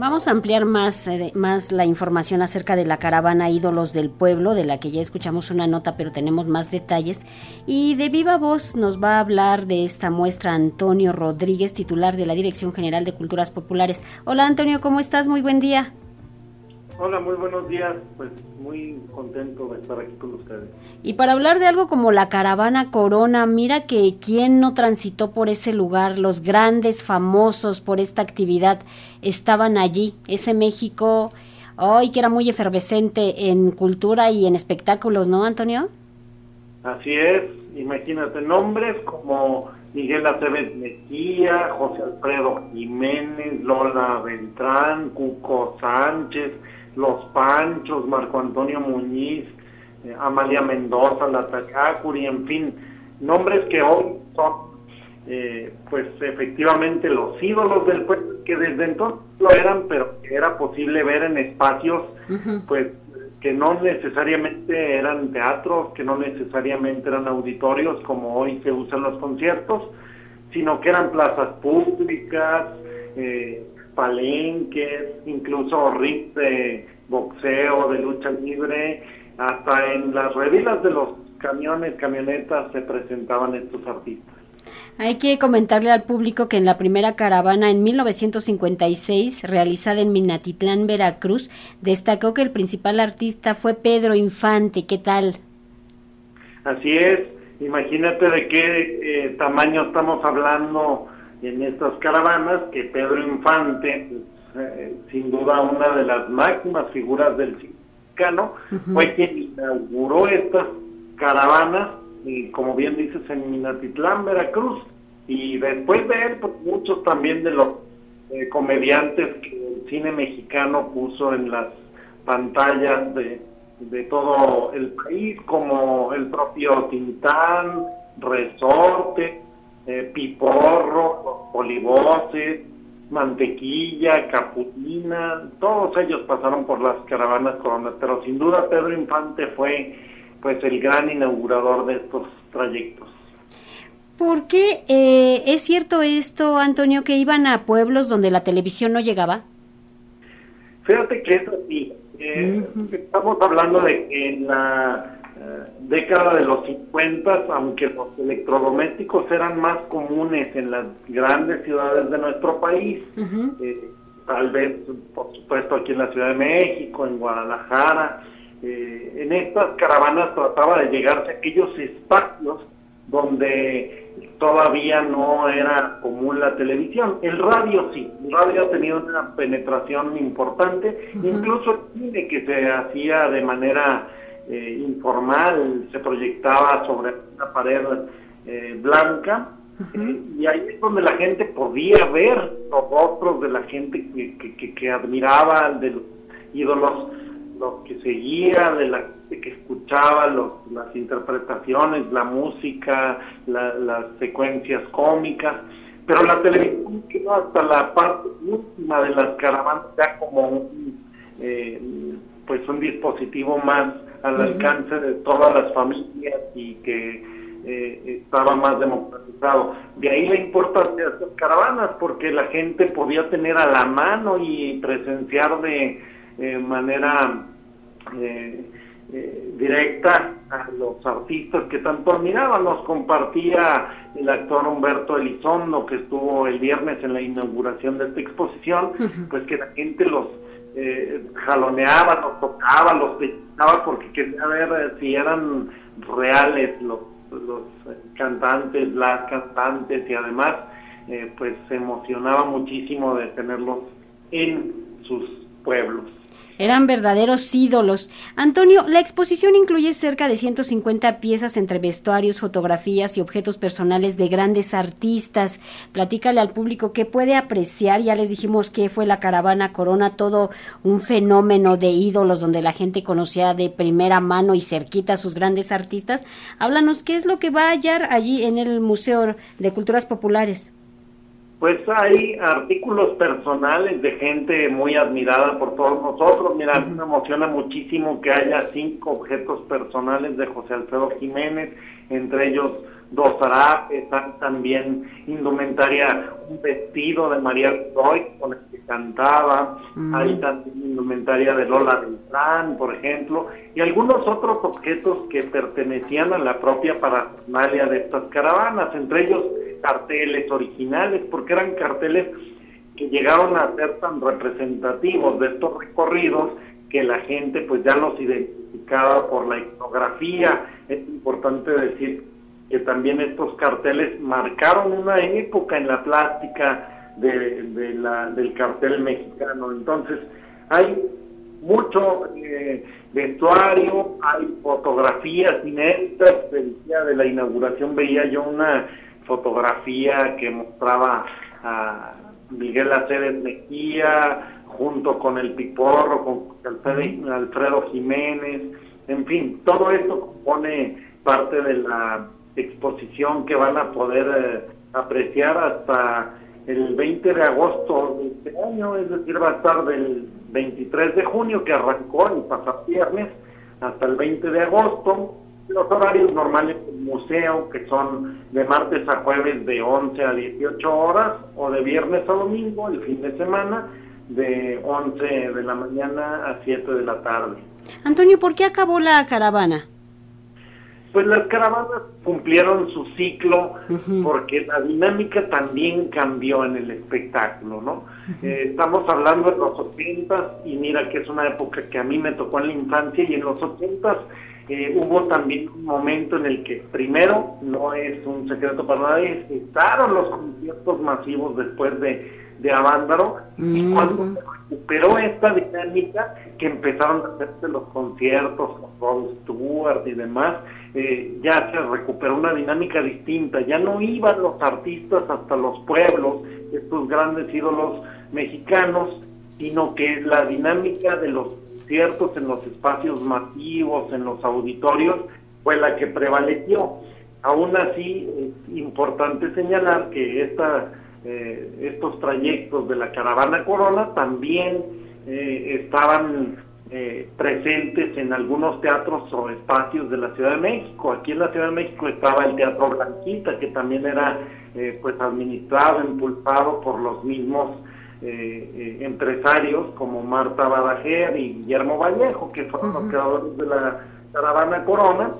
Vamos a ampliar más, eh, más la información acerca de la caravana Ídolos del Pueblo, de la que ya escuchamos una nota, pero tenemos más detalles. Y de viva voz nos va a hablar de esta muestra Antonio Rodríguez, titular de la Dirección General de Culturas Populares. Hola Antonio, ¿cómo estás? Muy buen día. Hola, muy buenos días. Pues muy contento de estar aquí con ustedes. Y para hablar de algo como la caravana Corona, mira que quién no transitó por ese lugar, los grandes famosos por esta actividad estaban allí. Ese México, hoy que era muy efervescente en cultura y en espectáculos, ¿no, Antonio? Así es. Imagínate nombres como Miguel Aceves Mejía, José Alfredo Jiménez, Lola Beltrán, Cuco Sánchez los Panchos, Marco Antonio Muñiz, eh, Amalia Mendoza, La Tacacuri, en fin, nombres que hoy son, eh, pues efectivamente los ídolos del pueblo, que desde entonces lo eran, pero que era posible ver en espacios, pues que no necesariamente eran teatros, que no necesariamente eran auditorios como hoy se usan los conciertos, sino que eran plazas públicas, eh, palenques, incluso ring de boxeo, de lucha libre, hasta en las revistas de los camiones, camionetas se presentaban estos artistas. Hay que comentarle al público que en la primera caravana en 1956, realizada en Minatitlán, Veracruz, destacó que el principal artista fue Pedro Infante. ¿Qué tal? Así es. Imagínate de qué eh, tamaño estamos hablando en estas caravanas, que Pedro Infante, pues, eh, sin duda una de las máximas figuras del mexicano, fue quien inauguró estas caravanas, y como bien dices, en Minatitlán, Veracruz. Y después de él, pues, muchos también de los eh, comediantes que el cine mexicano puso en las pantallas de, de todo el país, como el propio Tintán, Resorte, eh, piporro, olivoces, mantequilla, caputina, todos ellos pasaron por las caravanas coronas, pero sin duda Pedro Infante fue pues el gran inaugurador de estos trayectos. ¿Por qué eh, es cierto esto, Antonio, que iban a pueblos donde la televisión no llegaba? Fíjate que es así. Eh, estamos hablando de que en la década de los 50, aunque los electrodomésticos eran más comunes en las grandes ciudades de nuestro país, eh, tal vez, por supuesto, aquí en la Ciudad de México, en Guadalajara, eh, en estas caravanas trataba de llegarse a aquellos espacios donde todavía no era común la televisión. El radio sí, el radio ha tenido una penetración importante, incluso el cine que se hacía de manera eh, informal, se proyectaba sobre una pared eh, blanca, eh, y ahí es donde la gente podía ver los rostros de la gente que, que, admiraba, de los ídolos, los que seguía, de la gente que escuchaba los, las interpretaciones, la música, las secuencias cómicas, pero la televisión quedó hasta la parte última de las caravanas ya como un, pues un dispositivo más al alcance de todas las familias y que eh, estaba más democratizado. De ahí la importancia de estas caravanas, porque la gente podía tener a la mano y presenciar de eh, manera eh, directa a los artistas que tanto admiraban. Nos compartía el actor Humberto Elizondo, que estuvo el viernes en la inauguración de esta exposición, pues que la gente los eh, jaloneaba, los tocaba, los porque quería ver eh, si eran reales los, los cantantes, las cantantes y además eh, pues se emocionaba muchísimo de tenerlos en sus pueblos. Eran verdaderos ídolos. Antonio, la exposición incluye cerca de 150 piezas entre vestuarios, fotografías y objetos personales de grandes artistas. Platícale al público qué puede apreciar. Ya les dijimos que fue la caravana Corona, todo un fenómeno de ídolos donde la gente conocía de primera mano y cerquita a sus grandes artistas. Háblanos qué es lo que va a hallar allí en el Museo de Culturas Populares. Pues hay artículos personales de gente muy admirada por todos nosotros. Mira, me emociona muchísimo que haya cinco objetos personales de José Alfredo Jiménez, entre ellos dos harapes, también indumentaria, un vestido de María Roy con el que cantaba, hay también indumentaria de Lola Beltrán, por ejemplo, y algunos otros objetos que pertenecían a la propia parafernalia de estas caravanas, entre ellos carteles originales, porque eran carteles que llegaron a ser tan representativos de estos recorridos que la gente pues ya los identificaba por la etnografía. Es importante decir que también estos carteles marcaron una época en la plástica de, del cartel mexicano. Entonces, hay mucho eh, vestuario, hay fotografías inéditas. El día de la inauguración veía yo una fotografía que mostraba a Miguel Aceves Mejía junto con el Piporro, con Alfredo Jiménez, en fin, todo esto compone parte de la exposición que van a poder eh, apreciar hasta el 20 de agosto de este año, es decir, va a estar del 23 de junio que arrancó el pasado viernes hasta el 20 de agosto. Los horarios normales del museo, que son de martes a jueves de 11 a 18 horas, o de viernes a domingo, el fin de semana, de 11 de la mañana a 7 de la tarde. Antonio, ¿por qué acabó la caravana? Pues las caravanas cumplieron su ciclo porque la dinámica también cambió en el espectáculo, ¿no? Eh, estamos hablando de los 80 y mira que es una época que a mí me tocó en la infancia y en los 80 eh, hubo también un momento en el que primero, no es un secreto para nadie, estaron los conciertos masivos después de, de Avándaro y cuando recuperó esta dinámica que empezaron a hacerse los conciertos con Rod Stewart y demás, eh, ya se recuperó una dinámica distinta, ya no iban los artistas hasta los pueblos, estos grandes ídolos mexicanos, sino que la dinámica de los conciertos en los espacios masivos, en los auditorios, fue la que prevaleció. Aún así, es importante señalar que esta, eh, estos trayectos de la caravana Corona también eh, estaban eh, presentes en algunos teatros o espacios de la Ciudad de México. Aquí en la Ciudad de México estaba el Teatro Blanquita, que también era pues administrado, impulsado por los mismos eh, empresarios como Marta Badajer y Guillermo Vallejo, que fueron los creadores de la caravana Corona.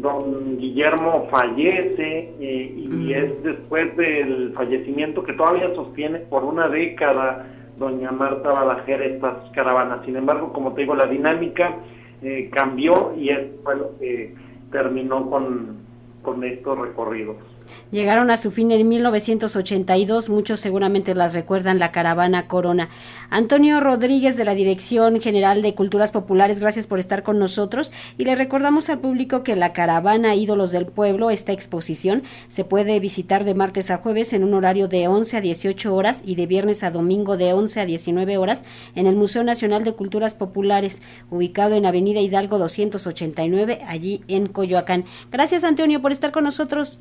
don Guillermo fallece y es después del fallecimiento que todavía sostiene por una década doña Marta Balajer estas caravanas. Sin embargo, como te digo, la dinámica eh, cambió y es fue lo que terminó con, con estos recorridos. Llegaron a su fin en 1982, muchos seguramente las recuerdan, la caravana Corona. Antonio Rodríguez de la Dirección General de Culturas Populares, gracias por estar con nosotros y le recordamos al público que la caravana Ídolos del Pueblo, esta exposición, se puede visitar de martes a jueves en un horario de 11 a 18 horas y de viernes a domingo de 11 a 19 horas en el Museo Nacional de Culturas Populares, ubicado en Avenida Hidalgo 289, allí en Coyoacán. Gracias Antonio por estar con nosotros.